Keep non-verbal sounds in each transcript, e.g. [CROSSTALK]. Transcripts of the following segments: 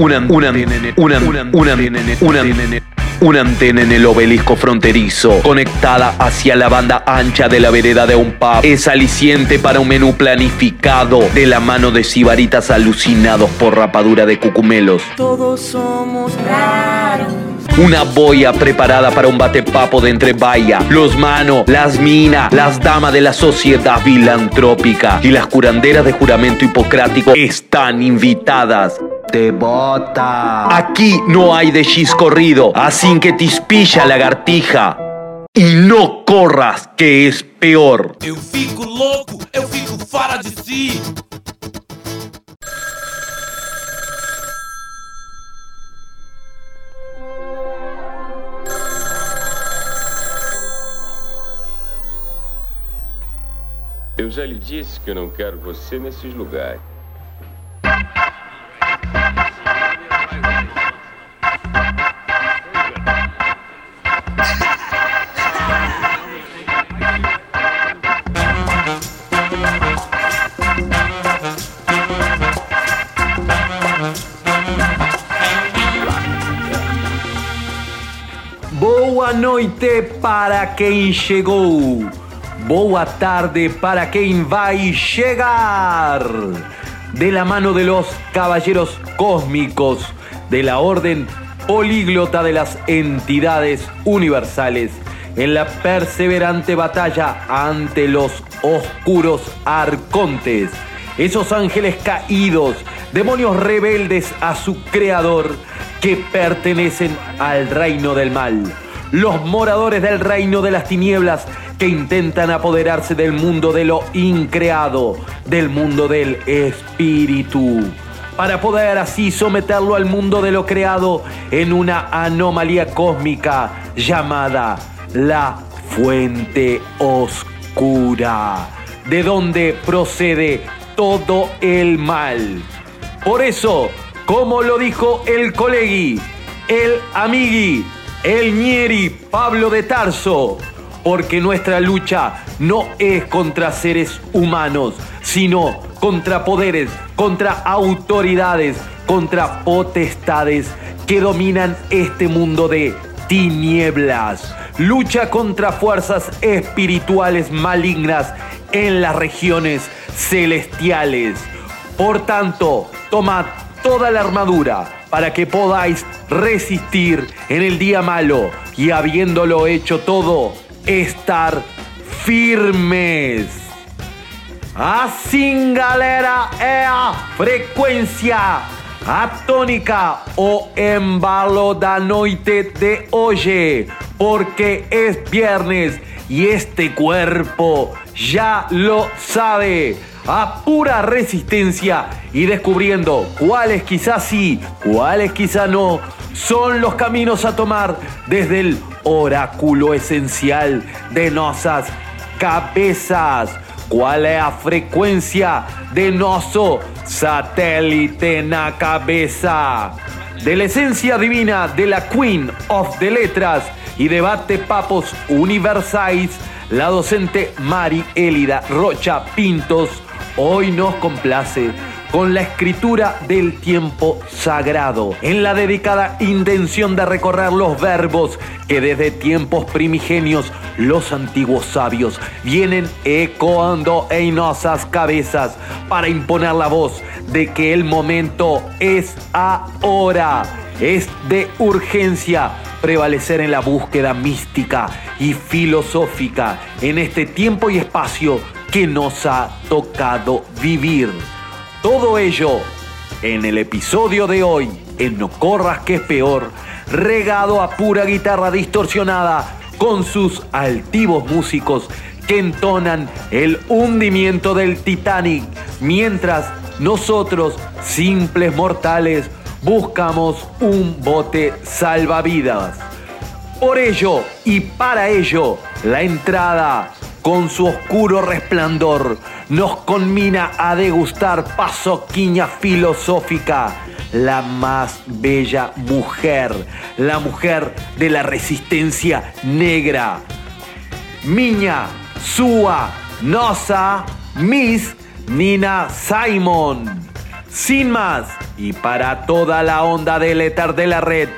una, una, una, una, una, una, una antena en el obelisco fronterizo, conectada hacia la banda ancha de la vereda de un pub, es aliciente para un menú planificado de la mano de sibaritas alucinados por rapadura de cucumelos. Todos somos raros. Una boya preparada para un batepapo de entre vaya, los manos, las minas, las damas de la sociedad filantrópica y las curanderas de juramento hipocrático están invitadas. Te bota. Aquí no hay de corrido, así que te ispilla lagartija. Y no corras, que es peor. Eu fico louco, eu fico fora de si. Eu já lhe disse que eu não quero você nesses lugares. Boa noite para quem chegou. Boa tarde para quem vai chegar. De la mano de los caballeros cósmicos de la orden políglota de las entidades universales en la perseverante batalla ante los oscuros arcontes, esos ángeles caídos, demonios rebeldes a su creador que pertenecen al reino del mal, los moradores del reino de las tinieblas que intentan apoderarse del mundo de lo increado, del mundo del espíritu, para poder así someterlo al mundo de lo creado en una anomalía cósmica llamada la fuente oscura, de donde procede todo el mal. Por eso, como lo dijo el colegui, el amigui, el ñeri Pablo de Tarso, porque nuestra lucha no es contra seres humanos, sino contra poderes, contra autoridades, contra potestades que dominan este mundo de tinieblas. Lucha contra fuerzas espirituales malignas en las regiones celestiales. Por tanto, tomad toda la armadura para que podáis resistir en el día malo y habiéndolo hecho todo, estar firmes. Assim, galera, é a frequência atónica o embalo da noite de hoje, porque es viernes y este cuerpo ya lo sabe a pura resistencia y descubriendo cuáles quizás sí, cuáles quizás no, son los caminos a tomar desde el oráculo esencial de nuestras cabezas. ¿Cuál es la frecuencia de nuestro satélite en la cabeza? De la esencia divina de la Queen of the Letras y debate papos universais, la docente Mari Elida Rocha Pintos hoy nos complace con la escritura del tiempo sagrado, en la dedicada intención de recorrer los verbos que desde tiempos primigenios los antiguos sabios vienen ecoando en nuestras cabezas para imponer la voz de que el momento es ahora, es de urgencia prevalecer en la búsqueda mística y filosófica en este tiempo y espacio que nos ha tocado vivir. Todo ello en el episodio de hoy, en No Corras que es peor, regado a pura guitarra distorsionada con sus altivos músicos que entonan el hundimiento del Titanic, mientras nosotros, simples mortales, buscamos un bote salvavidas. Por ello y para ello, la entrada con su oscuro resplandor, nos conmina a degustar pasoquiña filosófica, la más bella mujer, la mujer de la resistencia negra. Miña, Sua, Nosa, Miss Nina Simon. Sin más, y para toda la onda del éter de la red,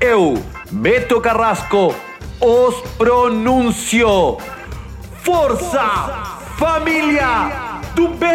eu, Beto Carrasco, os pronuncio Força, família, família do Bem!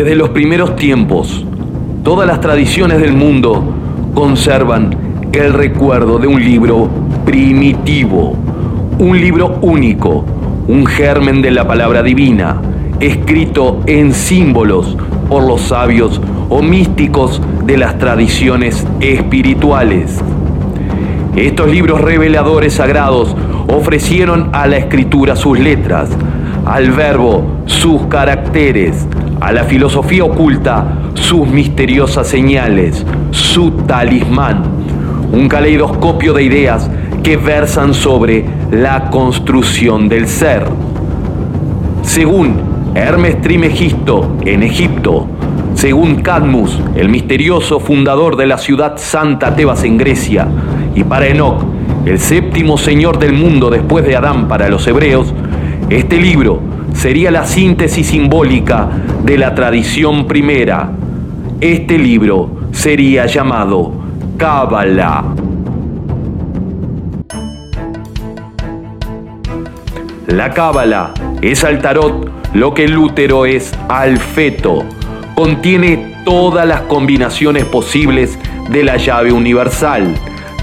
Desde los primeros tiempos, todas las tradiciones del mundo conservan el recuerdo de un libro primitivo, un libro único, un germen de la palabra divina, escrito en símbolos por los sabios o místicos de las tradiciones espirituales. Estos libros reveladores sagrados ofrecieron a la escritura sus letras, al verbo, sus caracteres, a la filosofía oculta, sus misteriosas señales, su talismán, un caleidoscopio de ideas que versan sobre la construcción del ser. Según Hermes Trimegisto en Egipto, según Cadmus, el misterioso fundador de la ciudad santa Tebas en Grecia, y para Enoch, el séptimo señor del mundo después de Adán para los hebreos, este libro sería la síntesis simbólica de la tradición primera. Este libro sería llamado Cábala. La cábala es al tarot lo que el útero es al feto. Contiene todas las combinaciones posibles de la llave universal.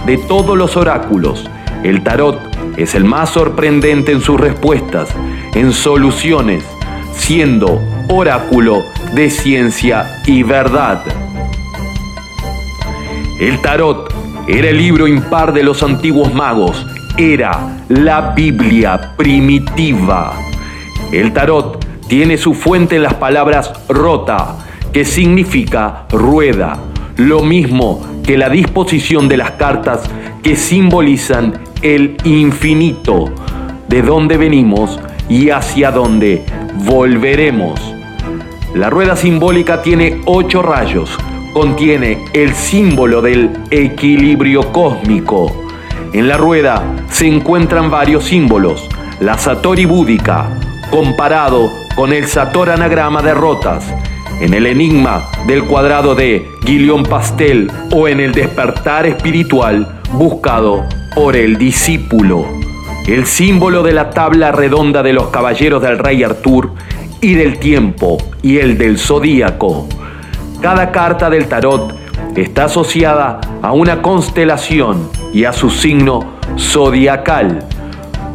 De todos los oráculos, el tarot es el más sorprendente en sus respuestas, en soluciones, siendo oráculo de ciencia y verdad. El tarot era el libro impar de los antiguos magos, era la Biblia primitiva. El tarot tiene su fuente en las palabras rota, que significa rueda, lo mismo que la disposición de las cartas que simbolizan el infinito, de dónde venimos y hacia dónde volveremos. La rueda simbólica tiene ocho rayos, contiene el símbolo del equilibrio cósmico. En la rueda se encuentran varios símbolos. La Satori búdica, comparado con el Sator anagrama de rotas, en el enigma del cuadrado de Guillaume Pastel o en el despertar espiritual buscado por el discípulo, el símbolo de la tabla redonda de los caballeros del rey Artur y del tiempo y el del zodíaco. Cada carta del tarot está asociada a una constelación y a su signo zodiacal.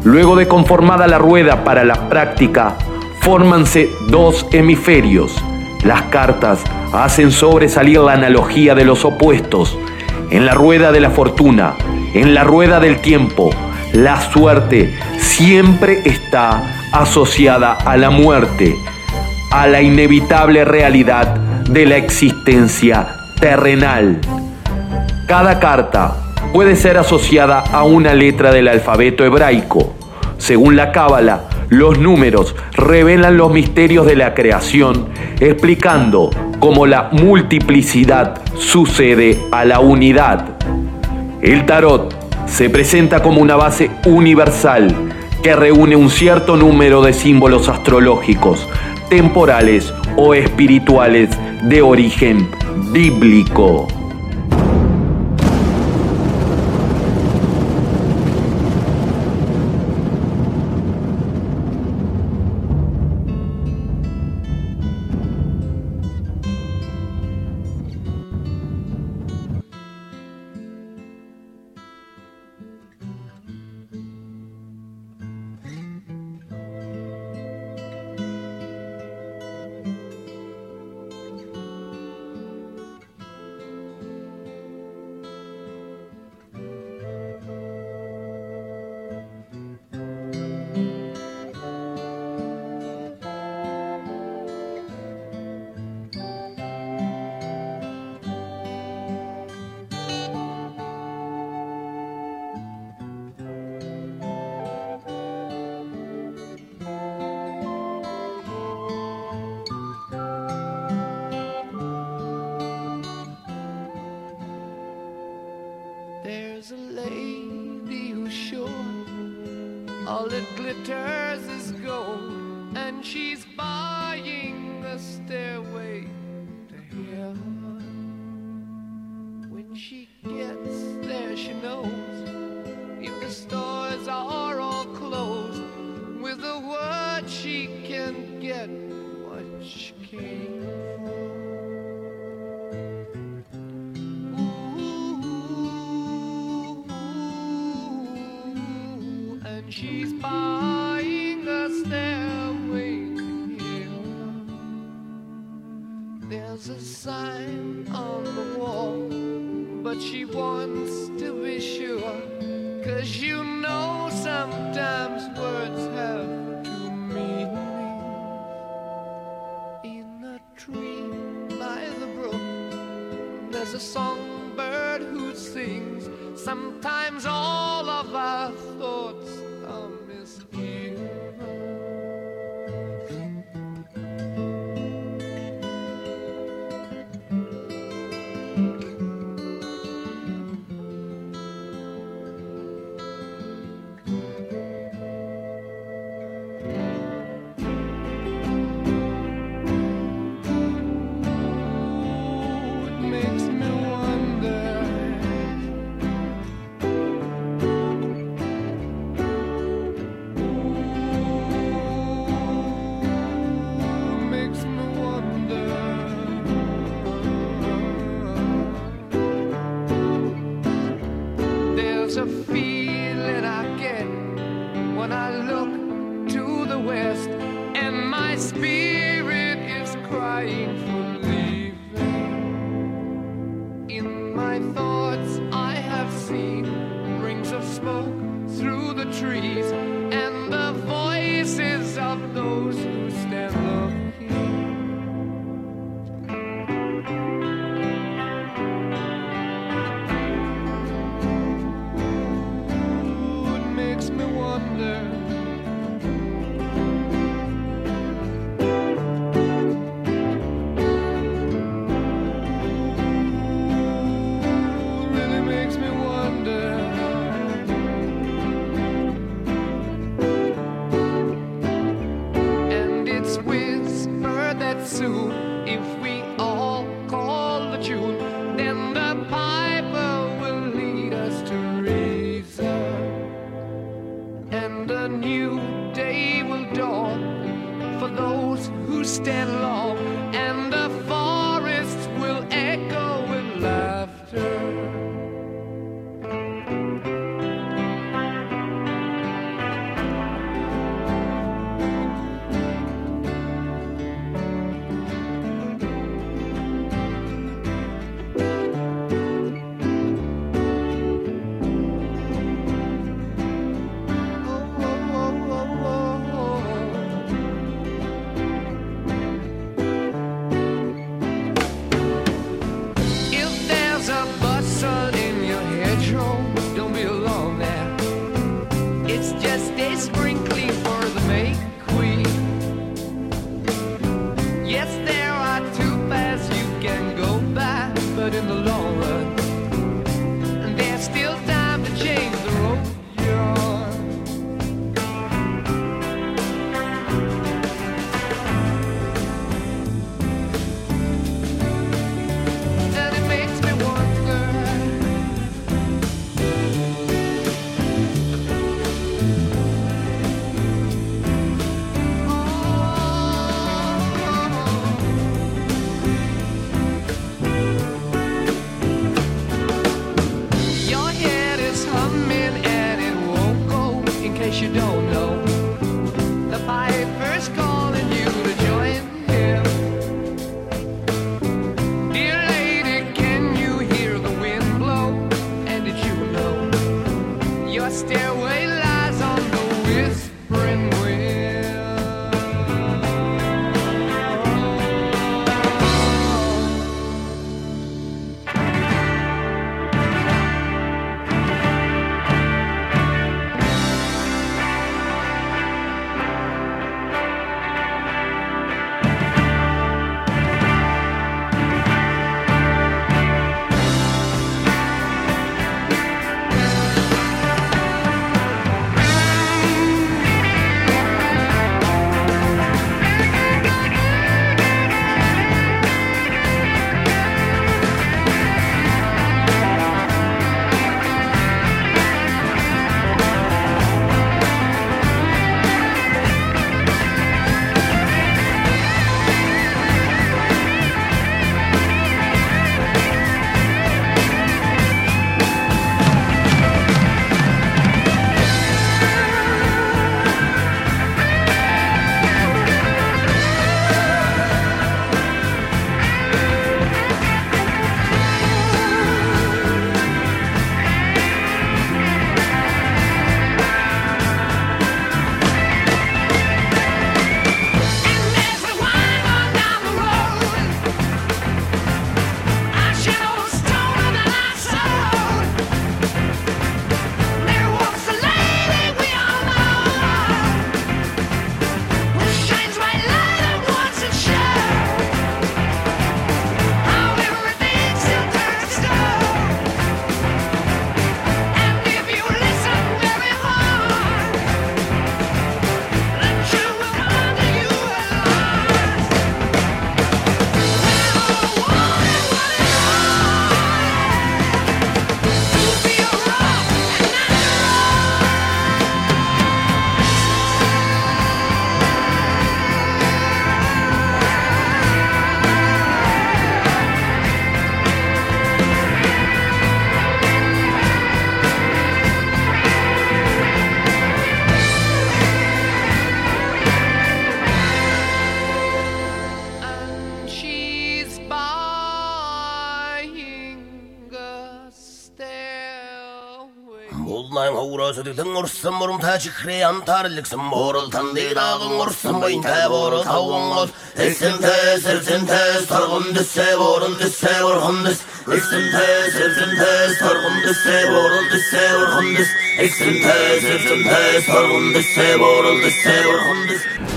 Luego de conformada la rueda para la práctica, fórmanse dos hemisferios. Las cartas hacen sobresalir la analogía de los opuestos. En la rueda de la fortuna, en la rueda del tiempo, la suerte siempre está asociada a la muerte, a la inevitable realidad de la existencia terrenal. Cada carta puede ser asociada a una letra del alfabeto hebraico. Según la Cábala, los números revelan los misterios de la creación, explicando cómo la multiplicidad sucede a la unidad. El tarot se presenta como una base universal que reúne un cierto número de símbolos astrológicos, temporales o espirituales de origen bíblico.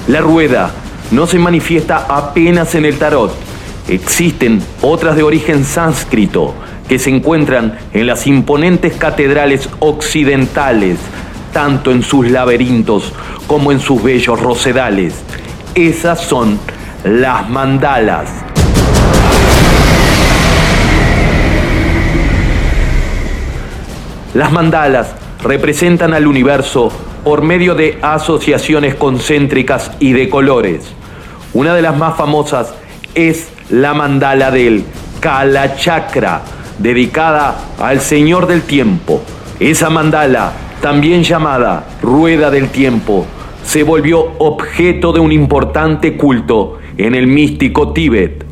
La rueda no se manifiesta apenas en el tarot. Existen otras de origen sánscrito que se encuentran en las imponentes catedrales occidentales, tanto en sus laberintos como en sus bellos rosedales. Esas son las mandalas. Las mandalas representan al universo por medio de asociaciones concéntricas y de colores. Una de las más famosas es la mandala del Kala Chakra, dedicada al Señor del Tiempo. Esa mandala, también llamada Rueda del Tiempo, se volvió objeto de un importante culto en el místico Tíbet.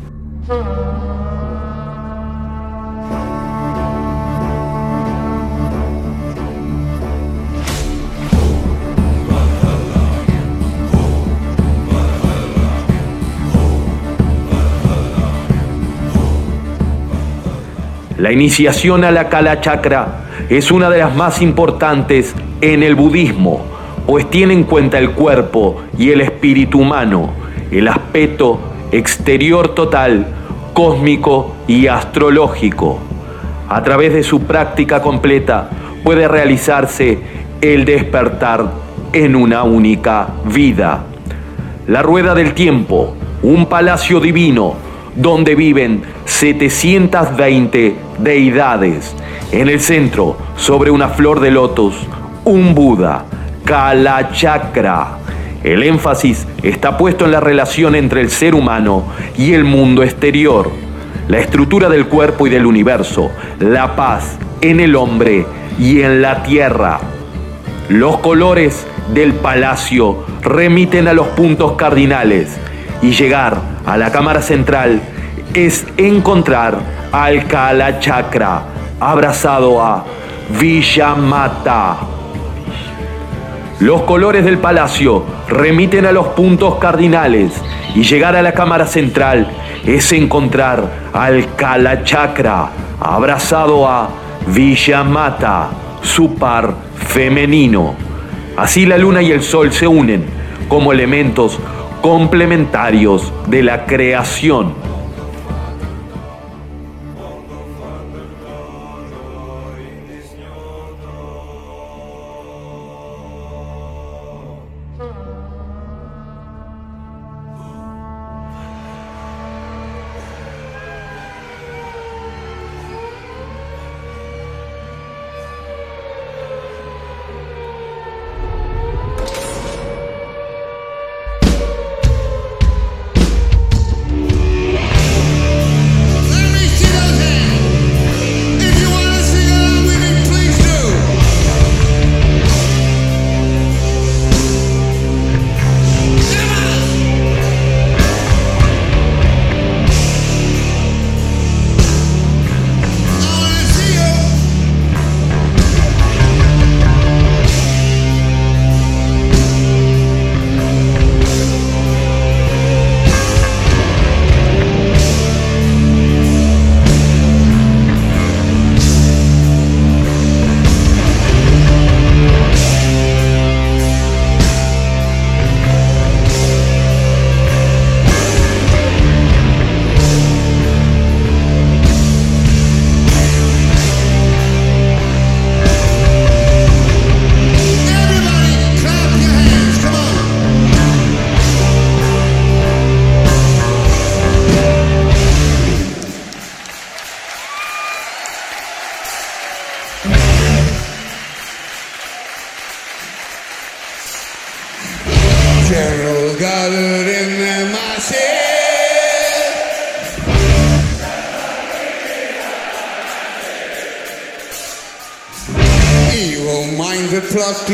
La iniciación a la Kala Chakra es una de las más importantes en el budismo, pues tiene en cuenta el cuerpo y el espíritu humano, el aspecto exterior total, cósmico y astrológico. A través de su práctica completa puede realizarse el despertar en una única vida. La rueda del tiempo, un palacio divino donde viven 720 deidades. En el centro, sobre una flor de lotos, un Buda, Kala Chakra. El énfasis está puesto en la relación entre el ser humano y el mundo exterior, la estructura del cuerpo y del universo, la paz en el hombre y en la tierra. Los colores del palacio remiten a los puntos cardinales y llegar a la cámara central es encontrar al Kala Chakra abrazado a Villamata. Los colores del palacio remiten a los puntos cardinales y llegar a la cámara central es encontrar al Kala Chakra abrazado a Villamata, su par femenino. Así la luna y el sol se unen como elementos complementarios de la creación.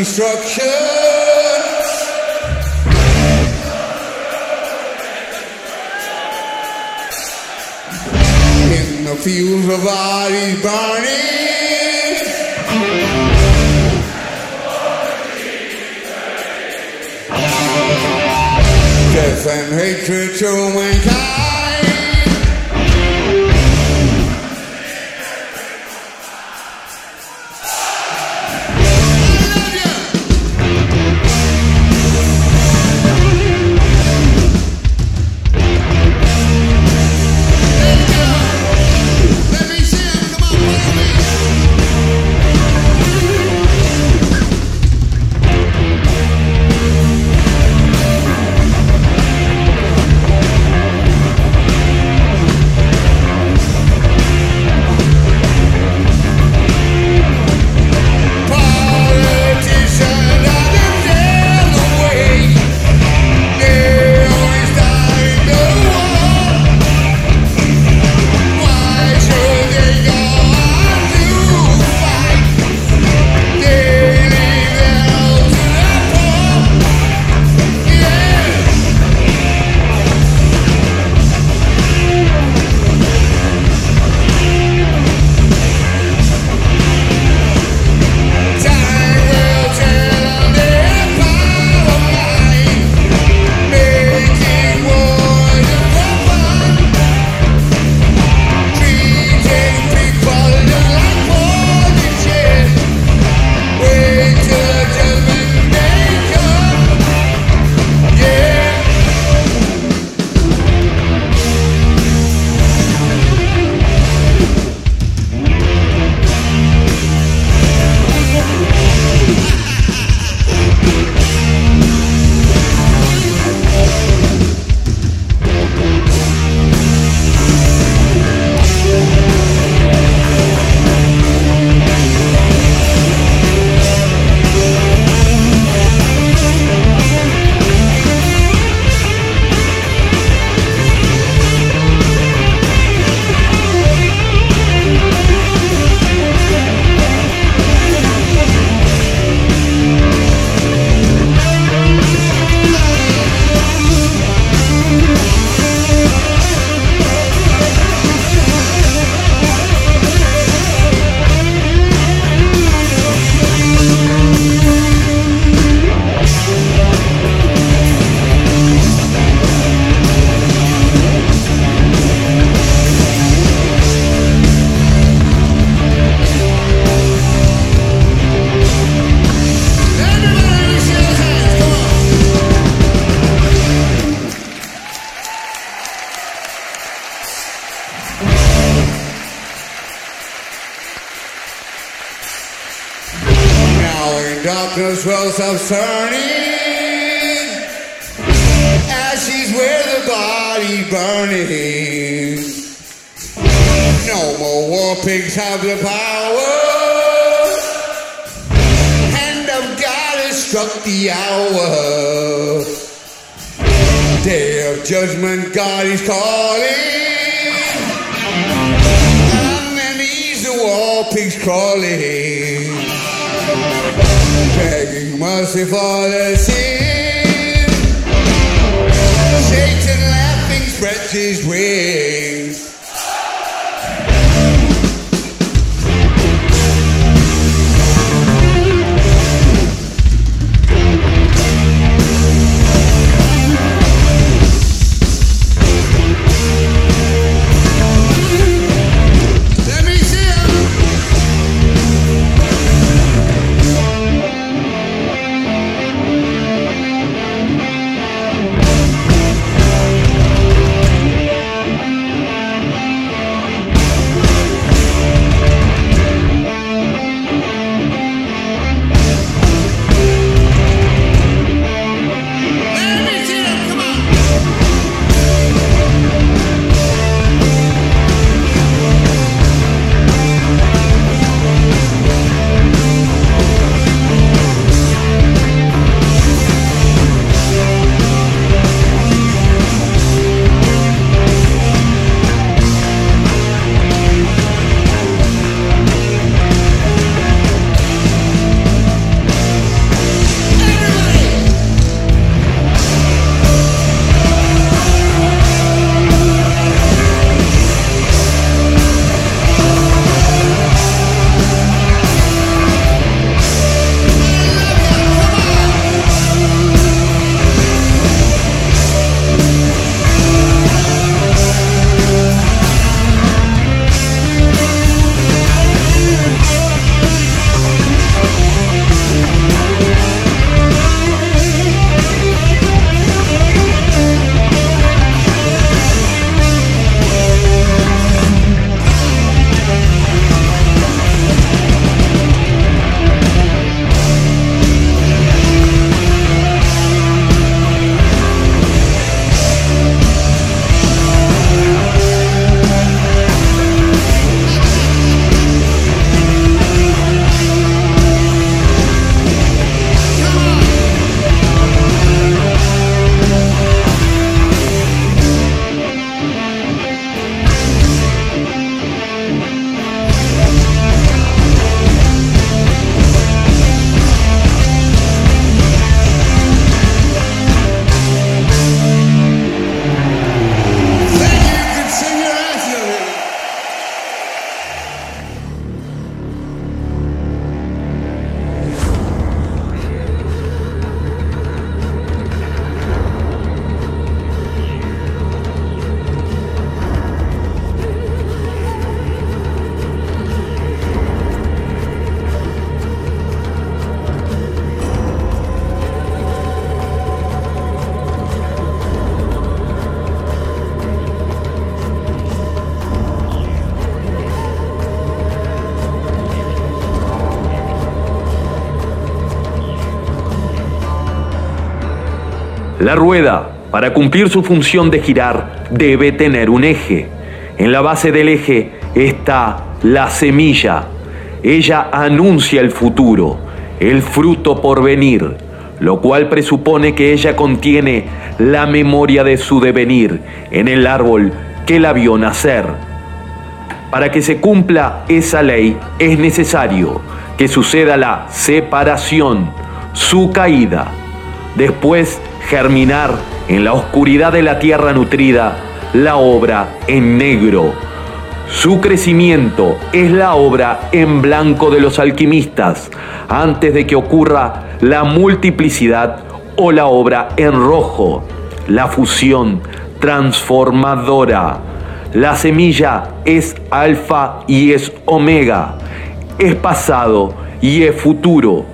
construction. Darkness wells of turning. Ashes where the body burning. No more war pigs have the power. Hand of God has struck the hour. Day of judgment God is calling. And then he's the war pigs crawling begging mercy for their sin. Satan laughing spreads his wings. La rueda, para cumplir su función de girar, debe tener un eje. En la base del eje está la semilla. Ella anuncia el futuro, el fruto por venir, lo cual presupone que ella contiene la memoria de su devenir en el árbol que la vio nacer. Para que se cumpla esa ley es necesario que suceda la separación, su caída, después germinar en la oscuridad de la tierra nutrida la obra en negro. Su crecimiento es la obra en blanco de los alquimistas antes de que ocurra la multiplicidad o la obra en rojo, la fusión transformadora. La semilla es alfa y es omega, es pasado y es futuro.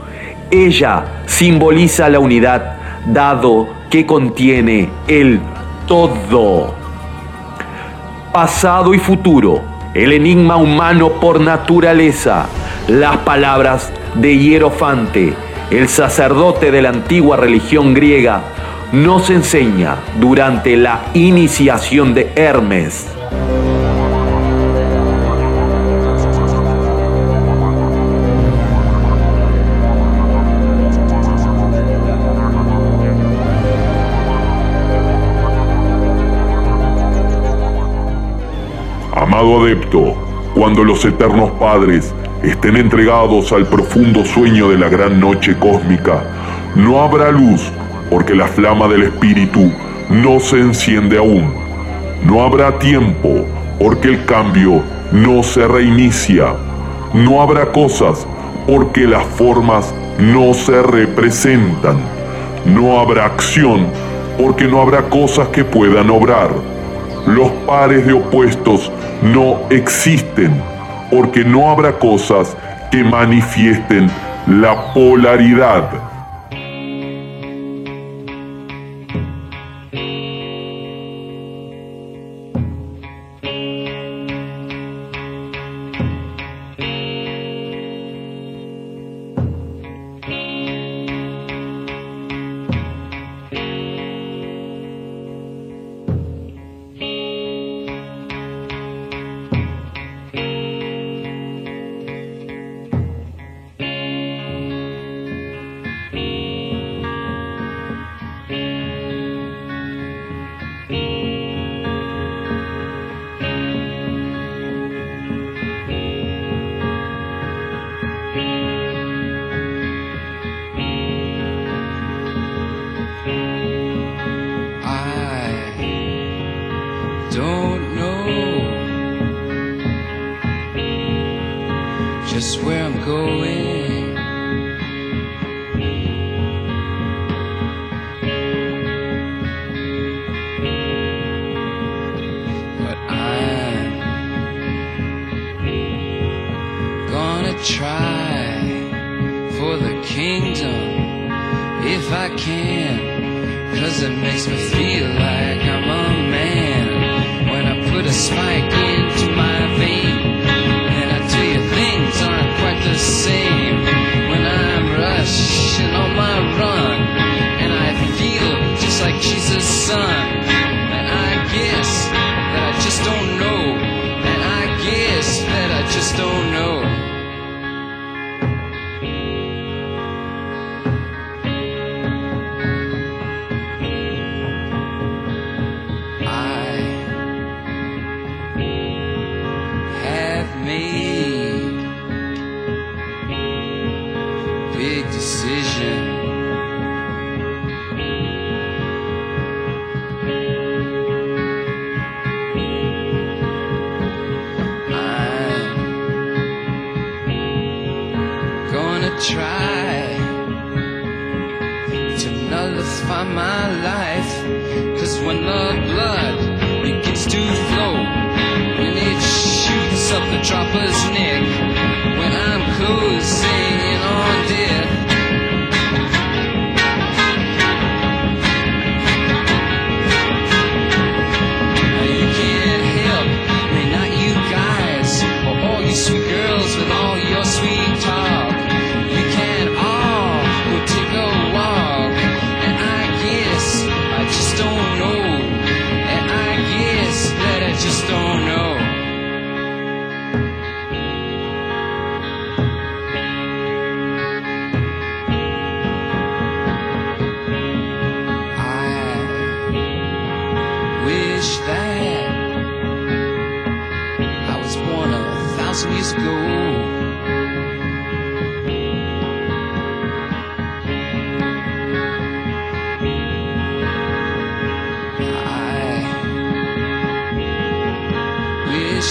Ella simboliza la unidad dado que contiene el todo. Pasado y futuro, el enigma humano por naturaleza, las palabras de Hierofante, el sacerdote de la antigua religión griega, nos enseña durante la iniciación de Hermes. Adepto, cuando los eternos padres estén entregados al profundo sueño de la gran noche cósmica, no habrá luz porque la flama del espíritu no se enciende aún. No habrá tiempo porque el cambio no se reinicia. No habrá cosas porque las formas no se representan. No habrá acción porque no habrá cosas que puedan obrar. Los pares de opuestos no existen porque no habrá cosas que manifiesten la polaridad.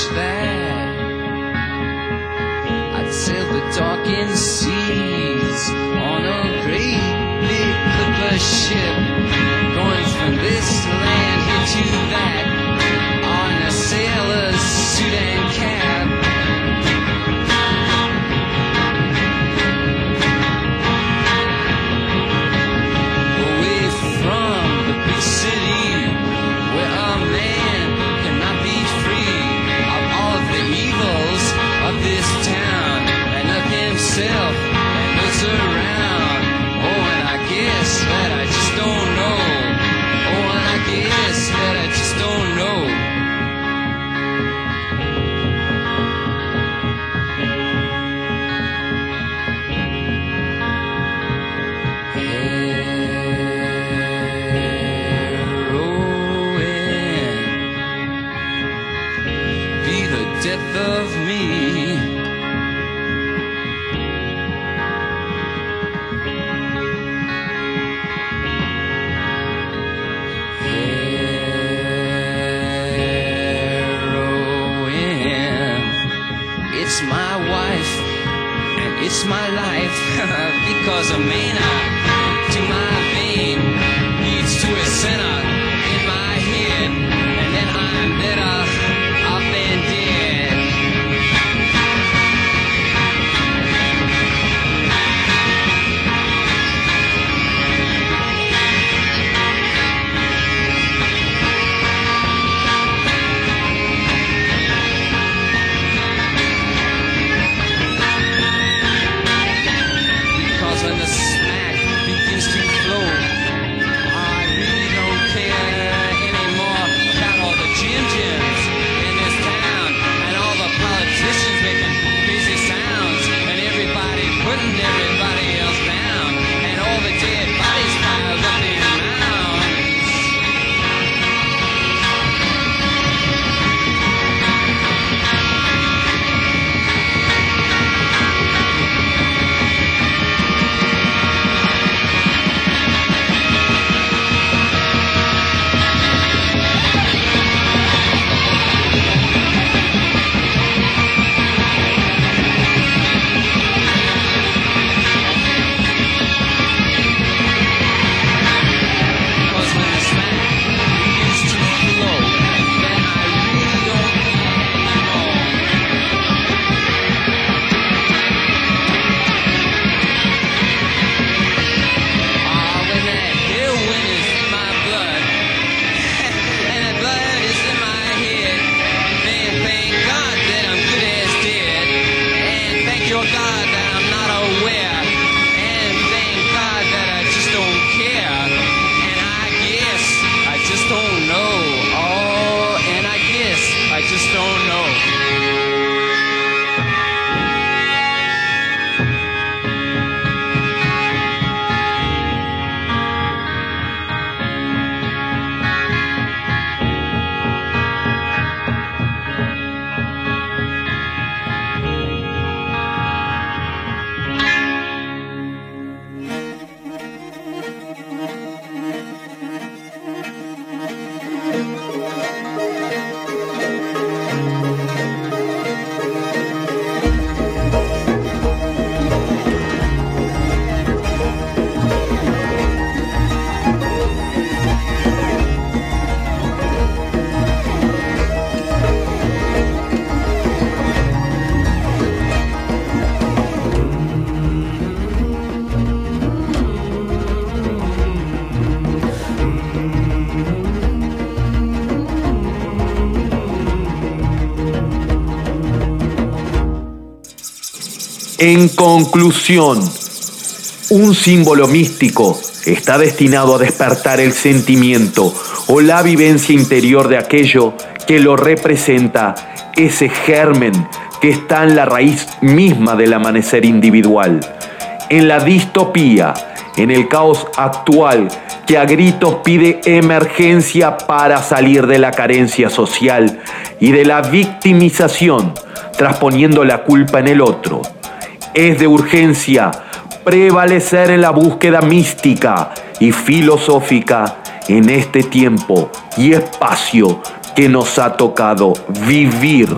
there. I'd sail the darkened seas on a great big clipper ship. my life [LAUGHS] because a maniac to my vein leads to a sinner. En conclusión, un símbolo místico está destinado a despertar el sentimiento o la vivencia interior de aquello que lo representa, ese germen que está en la raíz misma del amanecer individual. En la distopía, en el caos actual que a gritos pide emergencia para salir de la carencia social y de la victimización, trasponiendo la culpa en el otro, es de urgencia prevalecer en la búsqueda mística y filosófica en este tiempo y espacio que nos ha tocado vivir.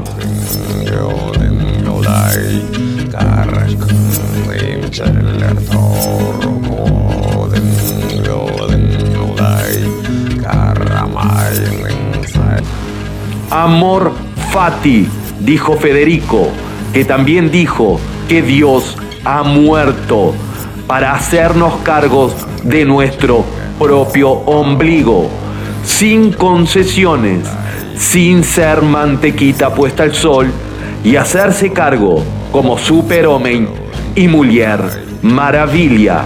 Amor fati, dijo Federico, que también dijo que Dios ha muerto para hacernos cargos de nuestro propio ombligo, sin concesiones, sin ser mantequita puesta al sol y hacerse cargo como superhombre y mujer maravilla.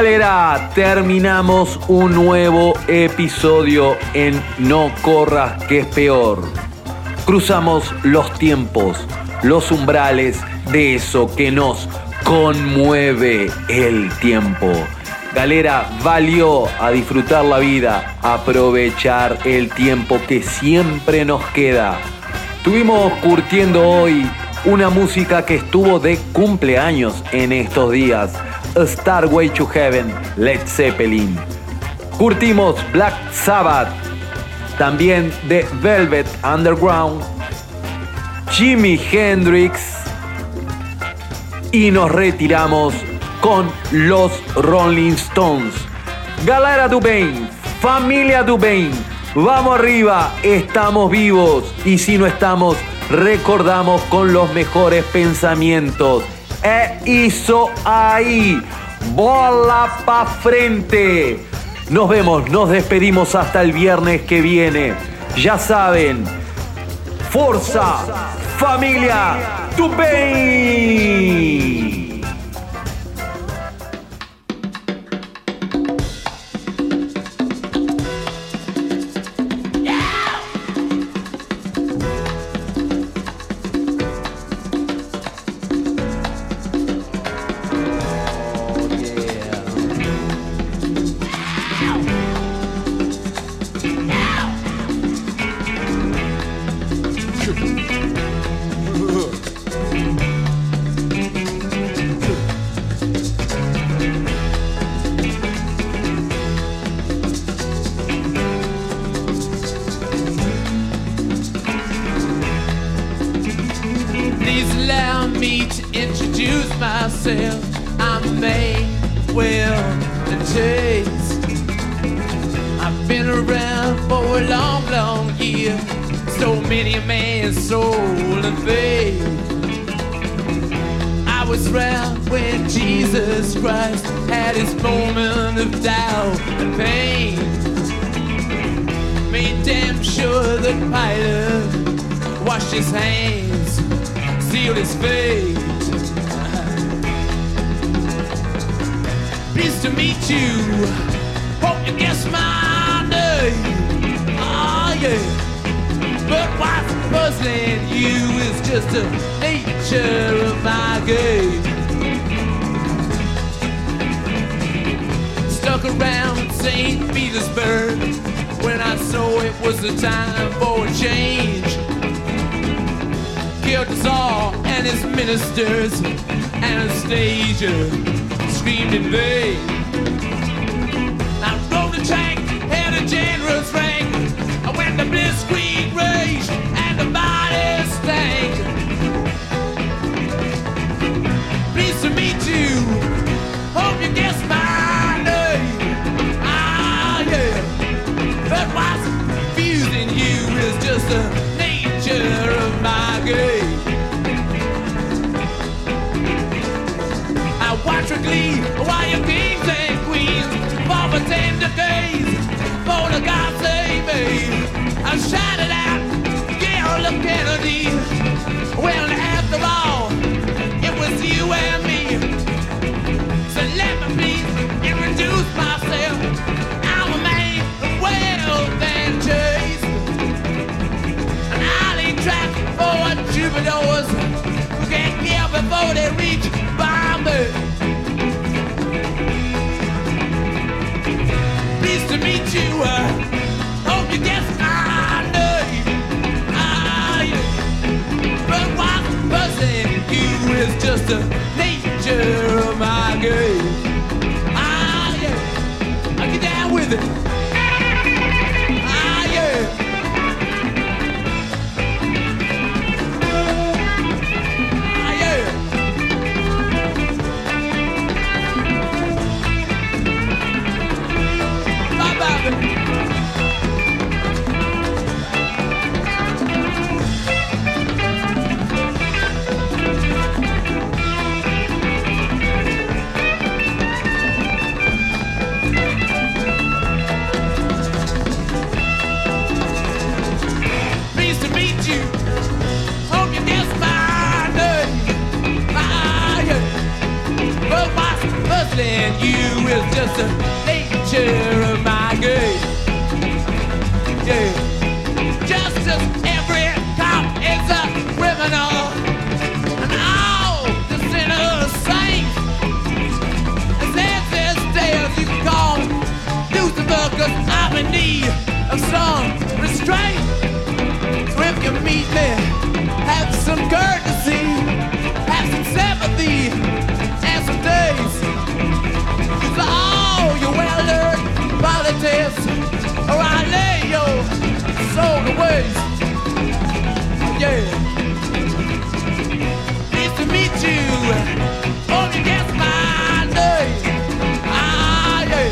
Galera, terminamos un nuevo episodio en No Corras que es peor. Cruzamos los tiempos, los umbrales de eso que nos conmueve el tiempo. Galera, valió a disfrutar la vida, aprovechar el tiempo que siempre nos queda. Estuvimos curtiendo hoy una música que estuvo de cumpleaños en estos días. A Starway to Heaven, Led Zeppelin. Curtimos Black Sabbath, también de Velvet Underground, Jimi Hendrix y nos retiramos con los Rolling Stones. Galera Dubain, familia Dubain, vamos arriba, estamos vivos y si no estamos, recordamos con los mejores pensamientos. E hizo ahí, bola pa' frente. Nos vemos, nos despedimos hasta el viernes que viene. Ya saben, Forza, familia, Dubain. The Chase. I've been around for a long, long year. So many a man's soul and faith. I was around when Jesus Christ had his moment of doubt and pain. Made damn sure that Pilate washed his hands, sealed his fate. Pleased to meet you. Hope you guess my name. Oh yeah. But what's puzzling you is just the nature of my game. Stuck around St. Petersburg when I saw it was the time for a change. Killed the Tsar and his ministers. Anastasia screamed in vain. I rode a tank, had a generous rank. I went to blitzkrieg Glee while your kings and queens for tender days. For the God save me, I shouted out, Gail of Kennedy. Well, after all, it was you and me. So let me please introduce myself. I'm a man of wealth and chase. And I'll lead track for troubadours who can't kill before they reach Bombay. just a is just the nature of my game. Yeah. Just as every cop is a criminal, and all the sinners saints. This day you call cause I'm in need of some restraint. So if you meet me, soul to waste. Yeah. Nice to meet you. You guess my name. Ah, yeah.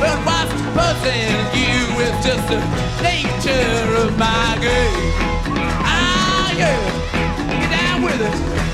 But what's puzzling you is just the nature of my game. Ah, yeah. Get down with it.